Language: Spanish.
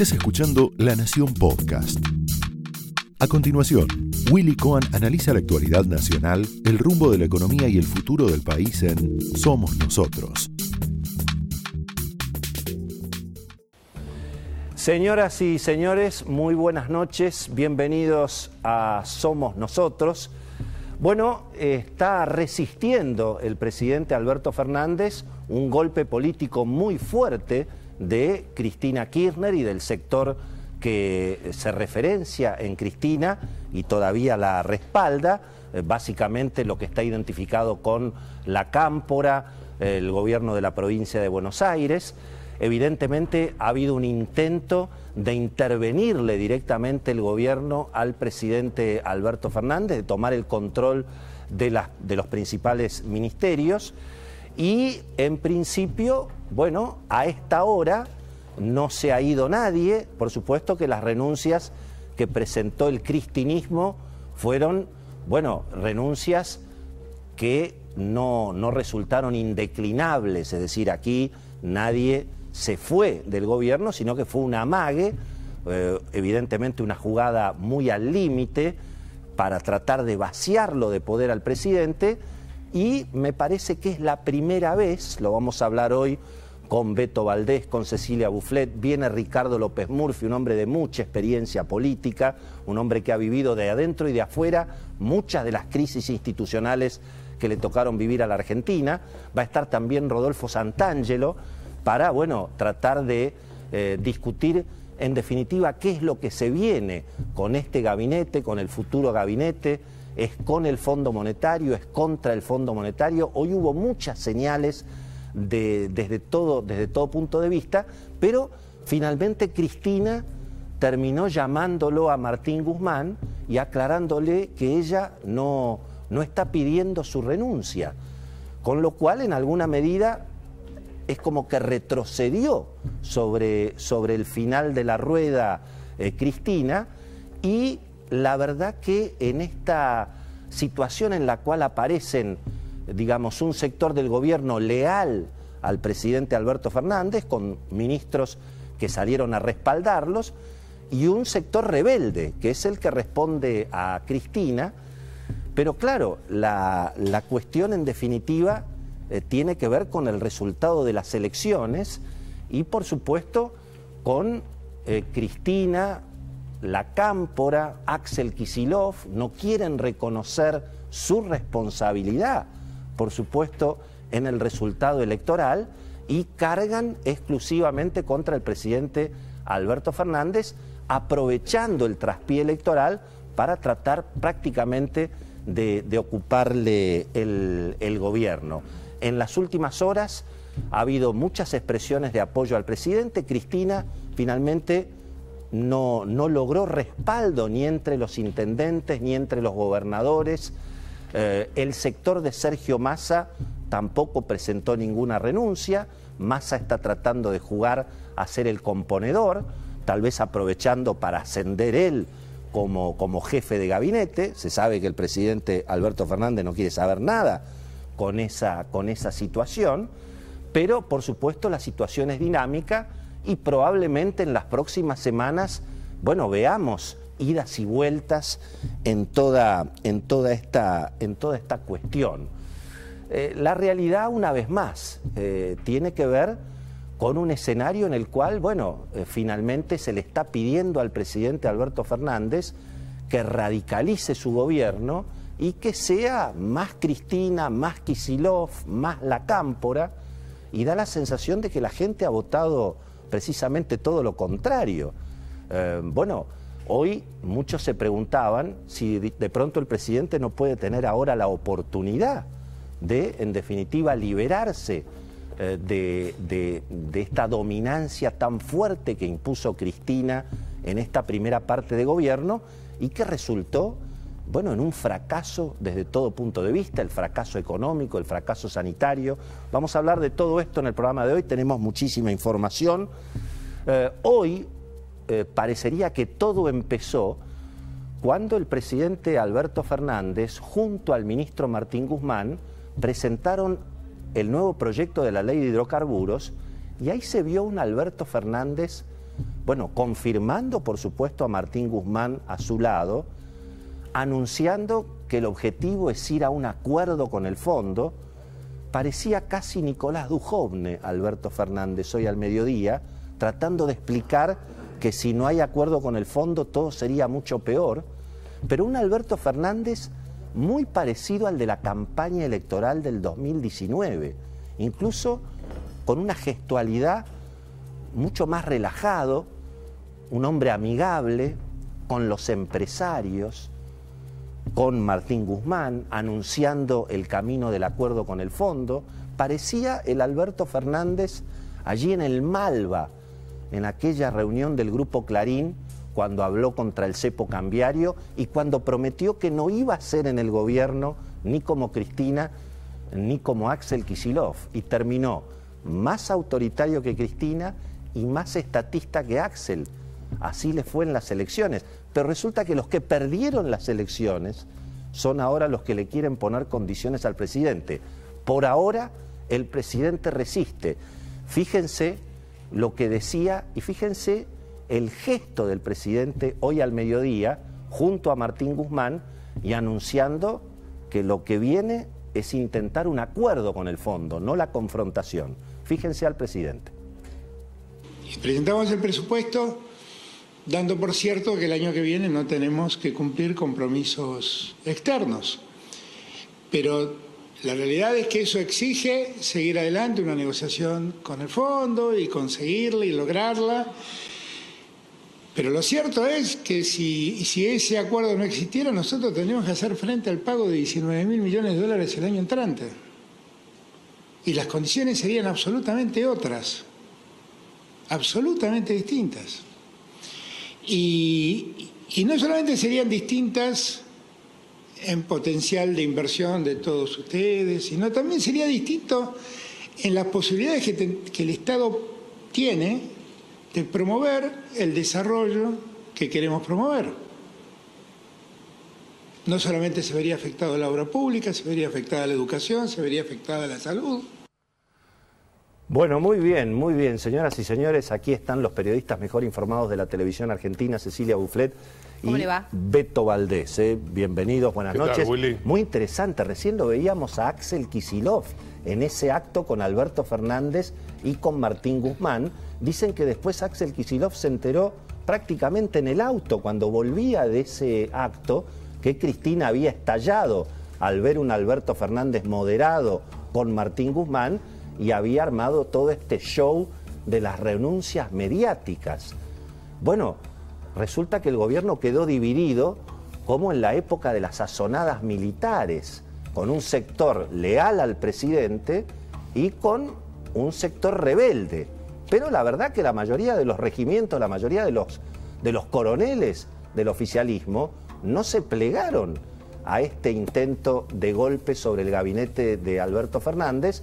Estás escuchando La Nación Podcast. A continuación, Willy Cohen analiza la actualidad nacional, el rumbo de la economía y el futuro del país en Somos Nosotros. Señoras y señores, muy buenas noches, bienvenidos a Somos Nosotros. Bueno, está resistiendo el presidente Alberto Fernández un golpe político muy fuerte de Cristina Kirchner y del sector que se referencia en Cristina y todavía la respalda, eh, básicamente lo que está identificado con la Cámpora, el gobierno de la provincia de Buenos Aires. Evidentemente ha habido un intento de intervenirle directamente el gobierno al presidente Alberto Fernández, de tomar el control de, de los principales ministerios. Y en principio, bueno, a esta hora no se ha ido nadie. Por supuesto que las renuncias que presentó el cristinismo fueron, bueno, renuncias que no, no resultaron indeclinables. Es decir, aquí nadie se fue del gobierno, sino que fue un amague, eh, evidentemente una jugada muy al límite para tratar de vaciarlo de poder al presidente y me parece que es la primera vez, lo vamos a hablar hoy con Beto Valdés, con Cecilia Bufflet, viene Ricardo López Murphy, un hombre de mucha experiencia política, un hombre que ha vivido de adentro y de afuera muchas de las crisis institucionales que le tocaron vivir a la Argentina. Va a estar también Rodolfo Santangelo para, bueno, tratar de eh, discutir en definitiva qué es lo que se viene con este gabinete, con el futuro gabinete es con el Fondo Monetario, es contra el Fondo Monetario. Hoy hubo muchas señales desde, todo, desde todo punto de vista, pero finalmente Cristina terminó llamándolo a Martín Guzmán y aclarándole que ella no, no está pidiendo su renuncia, con lo cual en alguna medida es como que retrocedió sobre, sobre el final de la rueda eh, Cristina y la verdad que en esta situación en la cual aparecen, digamos, un sector del gobierno leal al presidente Alberto Fernández, con ministros que salieron a respaldarlos, y un sector rebelde, que es el que responde a Cristina, pero claro, la, cuestión en definitiva eh, tiene que ver con el resultado de las elecciones y por supuesto con eh, Cristina la Cámpora, Axel Kisilov, no quieren reconocer su responsabilidad, por supuesto, en el resultado electoral y cargan exclusivamente contra el presidente Alberto Fernández, aprovechando el traspié electoral para tratar prácticamente de, ocuparle el, el gobierno. En las últimas horas ha habido muchas expresiones de apoyo al presidente. Cristina finalmente no, logró respaldo ni entre los intendentes ni entre los gobernadores. Eh, el sector de Sergio Massa tampoco presentó ninguna renuncia. Massa está tratando de jugar a ser el componedor, tal vez aprovechando para ascender él como, como jefe de gabinete. Se sabe que el presidente Alberto Fernández no quiere saber nada con esa, con esa situación, pero por supuesto la situación es dinámica y probablemente en las próximas semanas, bueno, veamos idas y vueltas en toda, en toda, esta, en toda esta cuestión. Eh, la realidad, una vez más, eh, tiene que ver con un escenario en el cual, bueno, eh, finalmente se le está pidiendo al presidente Alberto Fernández que radicalice su gobierno y que sea más Cristina, más Kisilov, más la Cámpora, y da la sensación de que la gente ha votado precisamente todo lo contrario. Eh, bueno, hoy muchos se preguntaban si de pronto el presidente no puede tener ahora la oportunidad de, en definitiva, liberarse eh, de, de esta dominancia tan fuerte que impuso Cristina en esta primera parte de gobierno y que resultó bueno, en un fracaso desde todo punto de vista, el fracaso económico, el fracaso sanitario. Vamos a hablar de todo esto en el programa de hoy, tenemos muchísima información. Eh, hoy eh, parecería que todo empezó cuando el presidente Alberto Fernández, junto al ministro Martín Guzmán, presentaron el nuevo proyecto de la ley de hidrocarburos y ahí se vio un Alberto Fernández Bueno, confirmando por supuesto a Martín Guzmán a su lado, anunciando que el objetivo es ir a un acuerdo con el fondo, parecía casi Nicolás Dujovne, Alberto Fernández, hoy al mediodía, tratando de explicar que si no hay acuerdo con el fondo todo sería mucho peor, pero un Alberto Fernández muy parecido al de la campaña electoral del 2019, incluso con una gestualidad mucho más relajado, un hombre amigable con los empresarios, con Martín Guzmán, anunciando el camino del acuerdo con el fondo, parecía el Alberto Fernández allí en el Malva, en aquella reunión del Grupo Clarín, cuando habló contra el cepo cambiario y cuando prometió que no iba a ser en el gobierno ni como Cristina ni como Axel Kisilov y terminó más autoritario que Cristina y más estatista que Axel. Así le fue en las elecciones. Pero resulta que los que perdieron las elecciones son ahora los que le quieren poner condiciones al presidente. Por ahora el presidente resiste. Fíjense lo que decía y fíjense el gesto del presidente hoy al mediodía junto a Martín Guzmán y anunciando que lo que viene es intentar un acuerdo con el fondo, no la confrontación. Fíjense al presidente. Presentamos el presupuesto dando por cierto que el año que viene no tenemos que cumplir compromisos externos. Pero la realidad es que eso exige seguir adelante una negociación con el fondo y conseguirla y lograrla. Pero lo cierto es que si, ese acuerdo no existiera, nosotros tendríamos que hacer frente al pago de 19 mil millones de dólares el año entrante. Y las condiciones serían absolutamente otras, absolutamente distintas. Y, no solamente serían distintas en potencial de inversión de todos ustedes, sino también sería distinto en las posibilidades que, que el Estado tiene de promover el desarrollo que queremos promover. No solamente se vería afectada la obra pública, se vería afectada la educación, se vería afectada la salud. Bueno, muy bien, muy bien, señoras y señores, aquí están los periodistas mejor informados de la televisión argentina, Cecilia Bufflet y Beto Valdés. ¿eh? Bienvenidos, buenas noches. muy interesante, recién lo veíamos a Axel Kisilov en ese acto con Alberto Fernández y con Martín Guzmán Dicen que después Axel Kisilov se enteró prácticamente en el auto cuando volvía de ese acto que Cristina había estallado al ver un Alberto Fernández moderado con Martín Guzmán y había armado todo este show de las renuncias mediáticas. Bueno, resulta que el gobierno quedó dividido como en la época de las sazonadas militares, con un sector leal al presidente y con un sector rebelde. Pero la verdad que la mayoría de los regimientos, la mayoría de los, de los coroneles del oficialismo no se plegaron a este intento de golpe sobre el gabinete de Alberto Fernández.